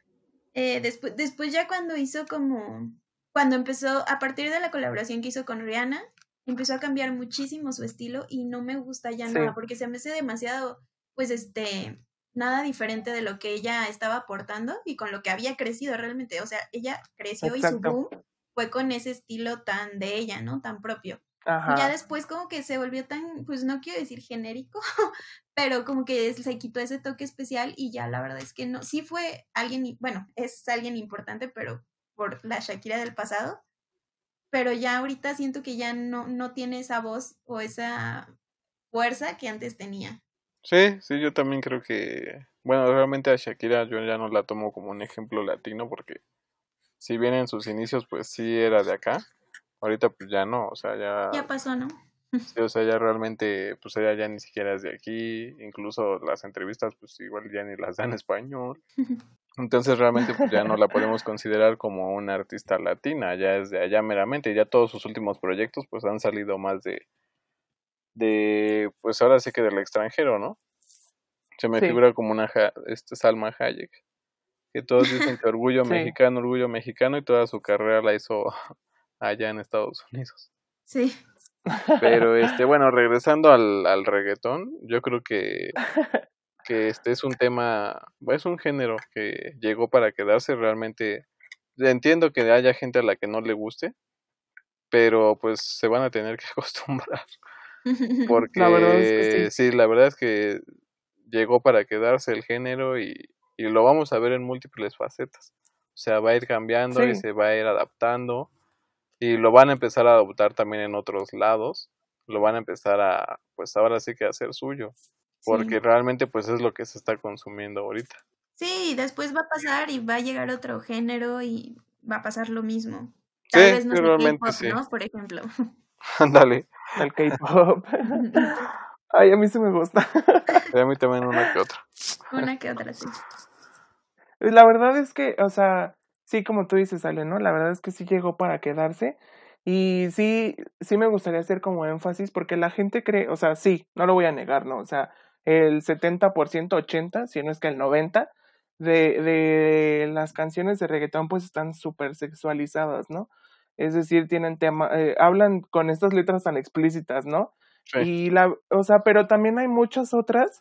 Eh, después, después ya cuando hizo como, cuando empezó, a partir de la colaboración que hizo con Rihanna, empezó a cambiar muchísimo su estilo y no me gusta ya nada, porque se me hace demasiado, pues este, nada diferente de lo que ella estaba aportando y con lo que había crecido realmente. O sea, ella creció y su boom fue con ese estilo tan de ella, ¿no? Tan propio. Ya después como que se volvió tan, pues no quiero decir genérico, pero como que se quitó ese toque especial y ya la verdad es que no, sí fue alguien, bueno, es alguien importante, pero por la Shakira del pasado, pero ya ahorita siento que ya no, no tiene esa voz o esa fuerza que antes tenía. Sí, sí, yo también creo que, bueno, realmente a Shakira yo ya no la tomo como un ejemplo latino porque si bien en sus inicios pues sí era de acá, ahorita pues ya no, o sea, ya... Ya pasó, ¿no? Sí, o sea, ya realmente, pues ella ya ni siquiera es de aquí, incluso las entrevistas pues igual ya ni las dan en español. Entonces realmente pues ya no la podemos considerar como una artista latina, ya es de allá meramente, ya todos sus últimos proyectos pues han salido más de, de pues ahora sí que del extranjero, ¿no? Se me figura como una este Salma Hayek que todos dicen que orgullo mexicano, orgullo mexicano y toda su carrera la hizo allá en Estados Unidos. Sí. Pero este, bueno, regresando al, al reggaetón, yo creo que, que este es un tema, es un género que llegó para quedarse realmente. Entiendo que haya gente a la que no le guste, pero pues se van a tener que acostumbrar. Porque la verdad es que sí. sí, la verdad es que llegó para quedarse el género y, y lo vamos a ver en múltiples facetas. O sea, va a ir cambiando y se va a ir adaptando y lo van a empezar a adoptar también en otros lados. Lo van a empezar a, pues ahora sí que a hacer suyo, porque realmente pues es lo que se está consumiendo ahorita. Sí, después va a pasar y va a llegar otro género y va a pasar lo mismo. Tal vez no realmente sí. ¿no? Por ejemplo. Ándale. El K-pop. Ay, a mí sí me gusta. a mí también una que otra. Una que otra, sí. La verdad es que, o sea, sí, como tú dices, Ale, ¿no? La verdad es que sí llegó para quedarse. Y sí, sí me gustaría hacer como énfasis porque la gente cree, o sea, sí, no lo voy a negar, ¿no? O sea, el 70%, 80%, si no es que el 90%, de, de las canciones de reggaetón pues están súper sexualizadas, ¿no? Es decir, tienen tema, eh, hablan con estas letras tan explícitas, ¿no? Y la, o sea, pero también hay muchas otras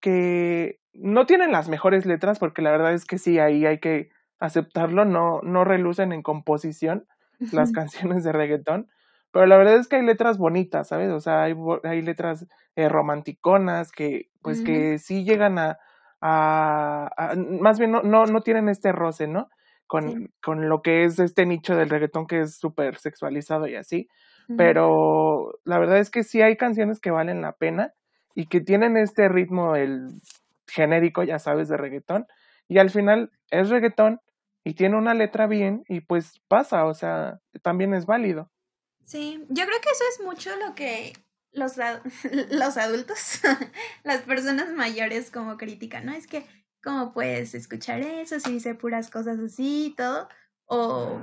que no tienen las mejores letras, porque la verdad es que sí, ahí hay que aceptarlo, no, no relucen en composición las canciones de reggaetón, pero la verdad es que hay letras bonitas, ¿sabes? O sea, hay, hay letras eh, romanticonas que, pues, que sí llegan a, a, más bien no, no, no, tienen este roce, ¿no? Con, con lo que es este nicho del reggaetón que es súper sexualizado y así, pero la verdad es que sí hay canciones que valen la pena y que tienen este ritmo, el genérico, ya sabes, de reggaetón, y al final es reggaetón y tiene una letra bien y pues pasa, o sea, también es válido. Sí, yo creo que eso es mucho lo que los, los adultos, las personas mayores como critican, ¿no? Es que, ¿cómo puedes escuchar eso si dice puras cosas así y todo? O,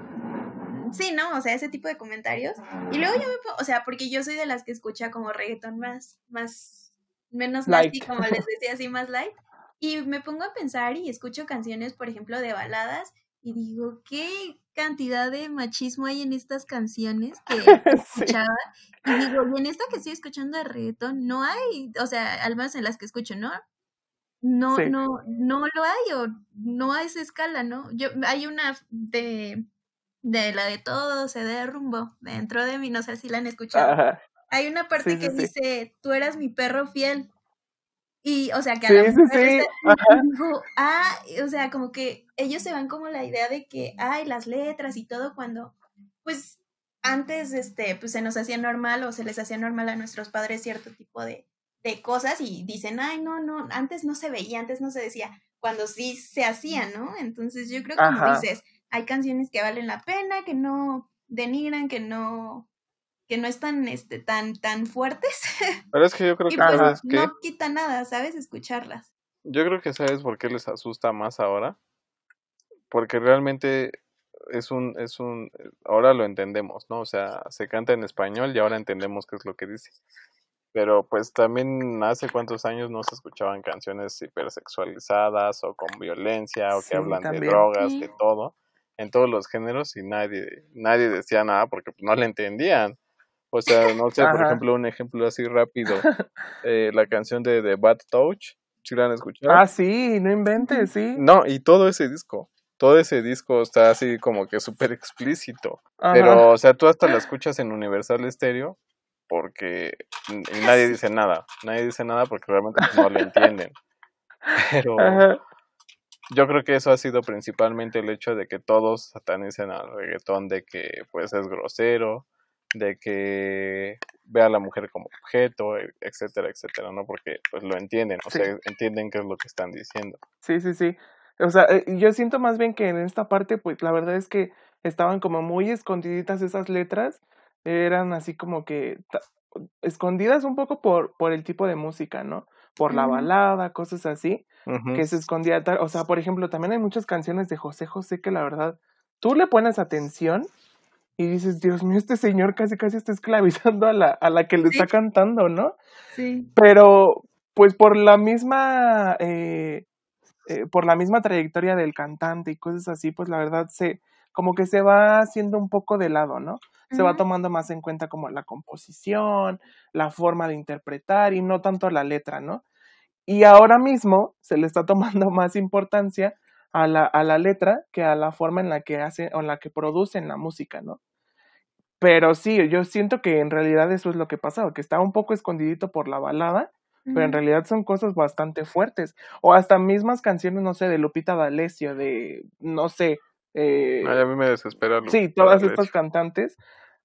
sí, ¿no? O sea, ese tipo de comentarios. Y luego yo me, o sea, porque yo soy de las que escucha como reggaetón más, más, menos light, como les decía, así más light. Y me pongo a pensar y escucho canciones, por ejemplo, de baladas y digo, ¿qué cantidad de machismo hay en estas canciones que escuchaba? Y digo, y en esta que estoy escuchando de reggaetón no hay, o sea, al menos en las que escucho, ¿no? No, no, no lo hay o no hay esa escala, ¿no? Yo, hay una de, de la de todo se derrumbó dentro de mí, no sé si la han escuchado. Hay una parte que dice, tú eras mi perro fiel. Y, o sea, que a la mujer ah, o sea, como que ellos se van como la idea de que, ay, las letras y todo, cuando, pues, antes, este, pues se nos hacía normal o se les hacía normal a nuestros padres cierto tipo de, de cosas y dicen, ay, no, no, antes no se veía, antes no se decía, cuando sí se hacía, ¿no? Entonces yo creo que como dices, hay canciones que valen la pena, que no denigran, que no que no están este, tan, tan fuertes. Pero es que yo creo que, pues, no quita nada, ¿sabes? Escucharlas. Yo creo que sabes por qué les asusta más ahora. Porque realmente es un, es un, ahora lo entendemos, ¿no? O sea, se canta en español y ahora entendemos qué es lo que dice. Pero pues también hace cuántos años no se escuchaban canciones hipersexualizadas o con violencia o que hablan de drogas, de todo, en todos los géneros y nadie, nadie decía nada porque pues, no le entendían. O sea, no sé, por ejemplo, un ejemplo así rápido. Eh, la canción de The Bad Touch, ¿sí la han escuchado? Ah, sí, no inventes, sí. No, y todo ese disco. Todo ese disco está así como que súper explícito. Pero, o sea, tú hasta la escuchas en Universal Stereo porque nadie dice nada. Nadie dice nada porque realmente no lo entienden. Pero yo creo que eso ha sido principalmente el hecho de que todos satanicen al reggaetón, de que pues es grosero, de que ve a la mujer como objeto, e, etcétera, etcétera, ¿no? Porque pues lo entienden, o sea, entienden qué es lo que están diciendo. Sí, sí, sí. O sea, eh, yo siento más bien que en esta parte, pues la verdad es que estaban como muy escondiditas esas letras, eran así como que escondidas un poco por, por el tipo de música, ¿no? Por la balada, cosas así, que se escondía, o sea, por ejemplo, también hay muchas canciones de José José que la verdad, tú le pones atención y dices, Dios mío, este señor casi casi está esclavizando a la, a la que le está cantando, ¿no? Sí. Pero, pues por la misma, eh, eh, por la misma trayectoria del cantante y cosas así, pues la verdad se, como que se va haciendo un poco de lado, ¿no? Se va tomando más en cuenta como la composición, la forma de interpretar y no tanto la letra, ¿no? Y ahora mismo se le está tomando más importancia a la, a la letra que a la forma en la que hace o en la que producen la música, ¿no? Pero sí, yo siento que en realidad eso es lo que pasa, que está un poco escondidito por la balada, pero en realidad son cosas bastante fuertes. O hasta mismas canciones, no sé, de Lupita D'Alessio, de, no sé. Eh, a mí me desespera. sí, todas estas cantantes,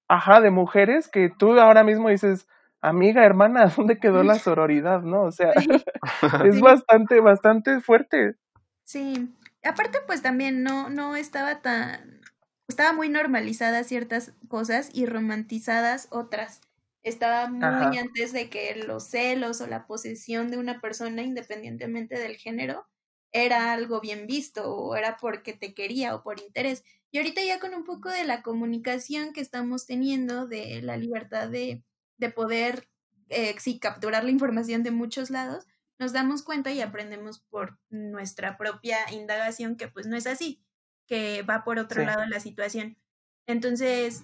ajá, de mujeres que tú ahora mismo dices, amiga, hermana, ¿dónde quedó la sororidad, no? O sea, es bastante, bastante fuerte. Sí, aparte pues también no, no estaba tan, estaba muy normalizadas ciertas cosas y romantizadas otras. Estaba muy antes de que los celos o la posesión de una persona, independientemente del género, era algo bien visto o era porque te quería o por interés. Y ahorita ya con un poco de la comunicación que estamos teniendo, de la libertad de, de poder, eh, sí, capturar la información de muchos lados, nos damos cuenta y aprendemos por nuestra propia indagación que pues no es así, que va por otro lado la situación. Entonces,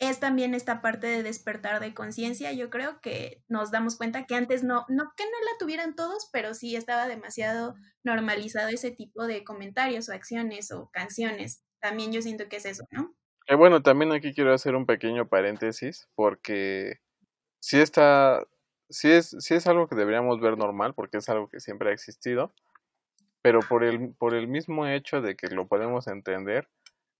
es también esta parte de despertar de conciencia. Yo creo que nos damos cuenta que antes no, no que no la tuvieran todos, pero sí estaba demasiado normalizado ese tipo de comentarios o acciones o canciones. También yo siento que es eso, ¿no? Eh, bueno, también aquí quiero hacer un pequeño paréntesis porque sí está, sí es, sí es algo que deberíamos ver normal porque es algo que siempre ha existido, pero por el, por el mismo hecho de que lo podemos entender,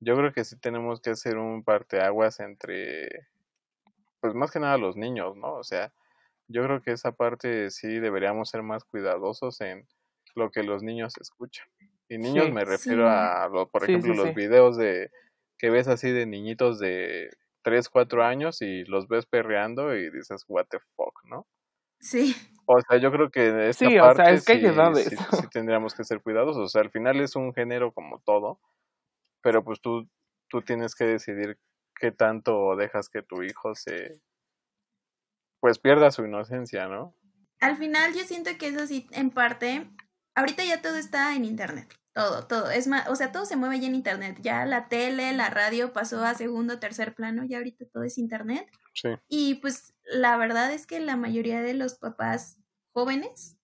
yo creo que sí tenemos que hacer un parteaguas entre, pues más que nada los niños, ¿no? O sea, yo creo que esa parte sí deberíamos ser más cuidadosos en lo que los niños escuchan. Y niños me refiero a, por ejemplo, los videos de que ves así de niñitos de 3, 4 años y los ves perreando y dices, what the fuck, ¿no? Sí. O sea, yo creo que esta sí, parte o sea, es que sí, sí, tendríamos que ser cuidadosos. O sea, al final es un género como todo pero pues tú, tú tienes que decidir qué tanto dejas que tu hijo se, pues pierda su inocencia, ¿no? Al final yo siento que eso sí, en parte, ahorita ya todo está en internet, todo, todo, es más, o sea, todo se mueve ya en internet, ya la tele, la radio pasó a segundo, tercer plano, ya ahorita todo es internet. Sí. Y pues la verdad es que la mayoría de los papás jóvenes,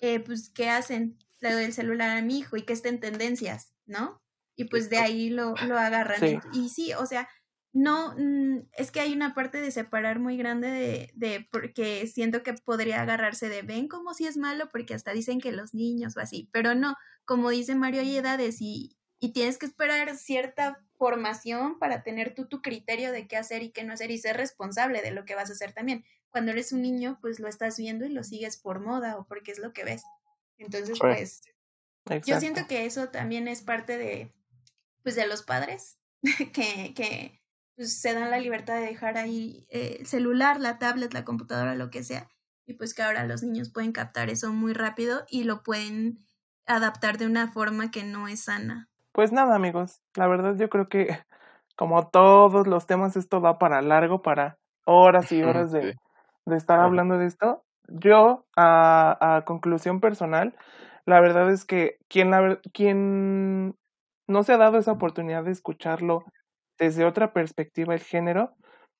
eh, pues, ¿qué hacen? Le doy el celular a mi hijo y que esté en tendencias, ¿no? y pues de ahí lo, lo agarran. Y sí, o sea, no, mm, es que hay una parte de separar muy grande de, de, porque siento que podría agarrarse de ven como si es malo, porque hasta dicen que los niños o así, pero no, como dice Mario, hay edades y, y tienes que esperar cierta formación para tener tú tu criterio de qué hacer y qué no hacer y ser responsable de lo que vas a hacer también. Cuando eres un niño, pues lo estás viendo y lo sigues por moda o porque es lo que ves. Entonces, pues, yo siento que eso también es parte de, pues de los padres que, que pues, se dan la libertad de dejar ahí eh, el celular, la tablet, la computadora, lo que sea, y pues que ahora los niños pueden captar eso muy rápido y lo pueden adaptar de una forma que no es sana. Pues nada, amigos, la verdad yo creo que como todos los temas esto va para largo, para horas y horas de, de estar hablando de esto. Yo, a, a conclusión personal, la verdad es que quien, la, quien no se ha dado esa oportunidad de escucharlo desde otra perspectiva el género,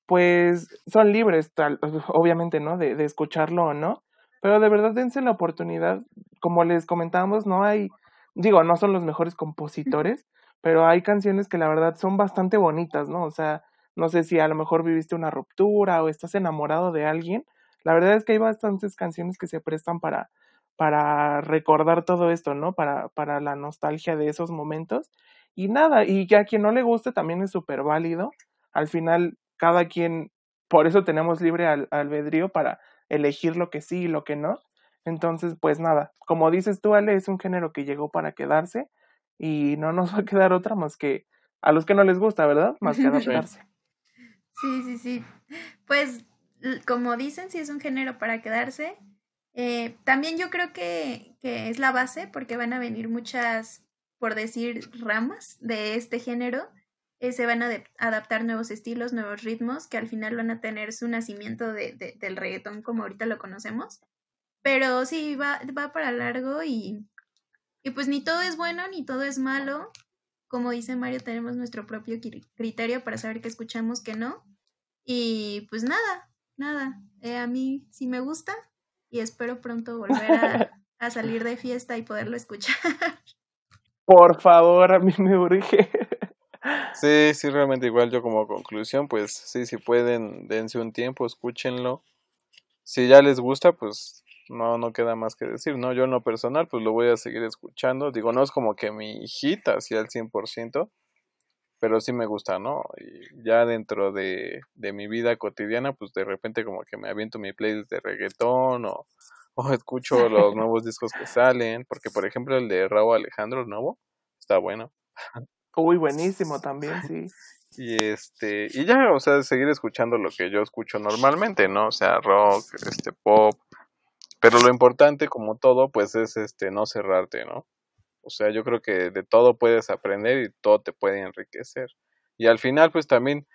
pues son libres, tal, obviamente, ¿no? De, de, escucharlo o no, pero de verdad dense la oportunidad, como les comentábamos, no hay, digo, no son los mejores compositores, pero hay canciones que la verdad son bastante bonitas, ¿no? O sea, no sé si a lo mejor viviste una ruptura o estás enamorado de alguien, la verdad es que hay bastantes canciones que se prestan para, para recordar todo esto, ¿no? Para, para la nostalgia de esos momentos. Y nada, y que a quien no le guste también es súper válido. Al final, cada quien, por eso tenemos libre al, albedrío para elegir lo que sí y lo que no. Entonces, pues nada, como dices tú, Ale, es un género que llegó para quedarse y no nos va a quedar otra más que a los que no les gusta, ¿verdad? Más que adaptarse. Sí, sí, sí. Pues como dicen, sí es un género para quedarse. Eh, también yo creo que, que, es la base porque van a venir muchas, por decir, ramas de este género. Eh, se van a adaptar nuevos estilos, nuevos ritmos que al final van a tener su nacimiento de, de, del reggaetón como ahorita lo conocemos. Pero sí, va, va para largo y, y pues ni todo es bueno ni todo es malo. Como dice Mario, tenemos nuestro propio criterio para saber qué escuchamos, qué no. Y pues nada, nada. Eh, a mí sí me gusta, y espero pronto volver a, salir de fiesta y poderlo escuchar. Por favor, a mí me urge. Sí, sí, realmente igual yo como conclusión, pues sí, si pueden, dense un tiempo, escúchenlo. Si ya les gusta, pues no, no queda más que decir, ¿no? Yo en lo personal, pues lo voy a seguir escuchando. Digo, no es como que mi hijita así al 100%, pero sí me gusta, ¿no? Y ya dentro de, de, mi vida cotidiana, pues de repente como que me aviento mi playlist de reggaetón o, o escucho los nuevos discos que salen, porque por ejemplo el de Raúl Alejandro, el nuevo, está bueno. Uy, buenísimo también, sí. Y este, y ya, o sea, seguir escuchando lo que yo escucho normalmente, ¿no? O sea, rock, este, pop. Pero lo importante, como todo, pues es este, no cerrarte, ¿no? O sea, yo creo que de todo puedes aprender y todo te puede enriquecer. Y al final, pues también,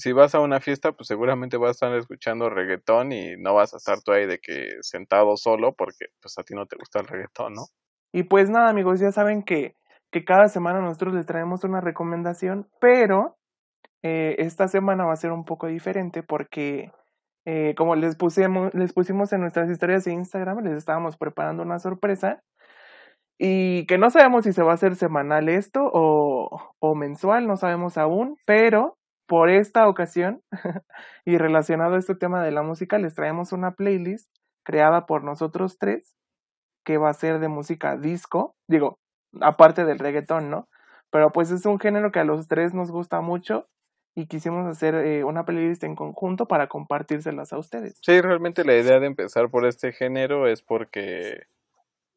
si vas a una fiesta, pues seguramente vas a estar escuchando reggaetón y no vas a estar tú ahí de que sentado solo porque pues a ti no te gusta el reggaetón, ¿no? Y pues nada, amigos, ya saben que, que cada semana nosotros les traemos una recomendación, pero eh, esta semana va a ser un poco diferente porque, eh, como les pusimos, les pusimos en nuestras historias de Instagram, les estábamos preparando una sorpresa y que no sabemos si se va a hacer semanal esto o, o mensual, no sabemos aún, pero por esta ocasión y relacionado a este tema de la música, les traemos una playlist creada por nosotros tres que va a ser de música disco, digo, aparte del reggaetón, ¿no? Pero pues es un género que a los tres nos gusta mucho y quisimos hacer eh, una playlist en conjunto para compartírselas a ustedes. Sí, realmente la idea de empezar por este género es porque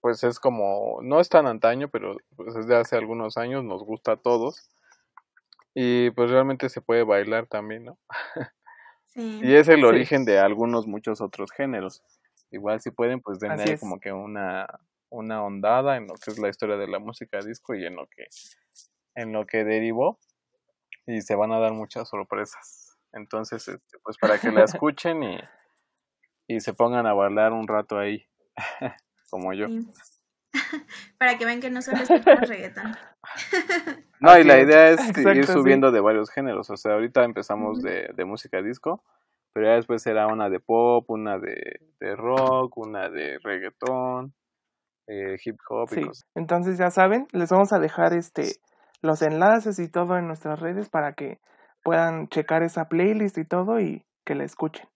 pues es como, no es tan antaño, pero pues desde hace algunos años nos gusta a todos y pues realmente se puede bailar también, ¿no? Sí. y es el origen de algunos muchos otros géneros. Igual si pueden, pues denle como que una, una ondada en lo que es la historia de la música disco y en lo que, en lo que derivó y se van a dar muchas sorpresas. Entonces, este, pues para que la escuchen y, y se pongan a bailar un rato ahí, como yo. para que vean que no solo escuchamos reggaetón. No, y la idea es ir subiendo de varios géneros. O sea, ahorita empezamos de, de, música disco, pero ya después será una de pop, una de, de rock, una de reggaetón, eh, hip hop y cosas. Entonces ya saben, les vamos a dejar este los enlaces y todo en nuestras redes para que puedan checar esa playlist y todo y que la escuchen.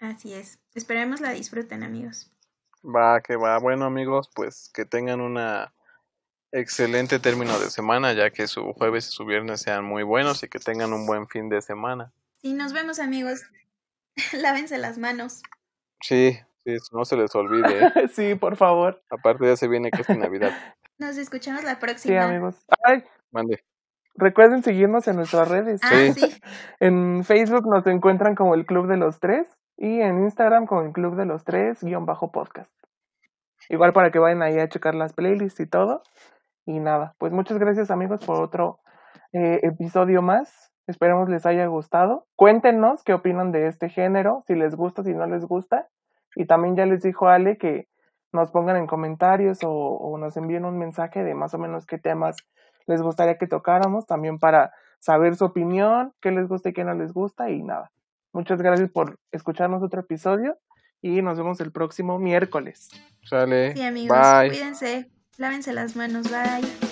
Así es. Esperemos la disfruten, amigos. Va, que va. Bueno, amigos, pues que tengan una excelente término de semana, ya que su jueves y su viernes sean muy buenos y que tengan un buen fin de semana. Y nos vemos, amigos. Lávense las manos. Sí, sí, no se les olvide. ¿eh? sí, por favor. Aparte ya se viene que es Navidad. Nos escuchamos la próxima. Sí, amigos. Ay, Mande. Recuerden seguirnos en nuestras redes. Ah, sí. En Facebook nos encuentran como el Club de los Tres y en Instagram como el Club de los Tres guion bajo podcast. Igual para que vayan ahí a checar las playlists y todo. Y nada, pues muchas gracias amigos por otro eh, episodio más. Esperemos les haya gustado. Cuéntenos qué opinan de este género, si les gusta, si no les gusta. Y también ya les dijo Ale que nos pongan en comentarios o, nos envíen un mensaje de más o menos qué temas les gustaría que tocáramos, también para saber su opinión, qué les gusta y qué no les gusta y nada. Muchas gracias por escucharnos otro episodio y nos vemos el próximo miércoles. Sale. Sí, amigos, cuídense, lávense las manos, bye.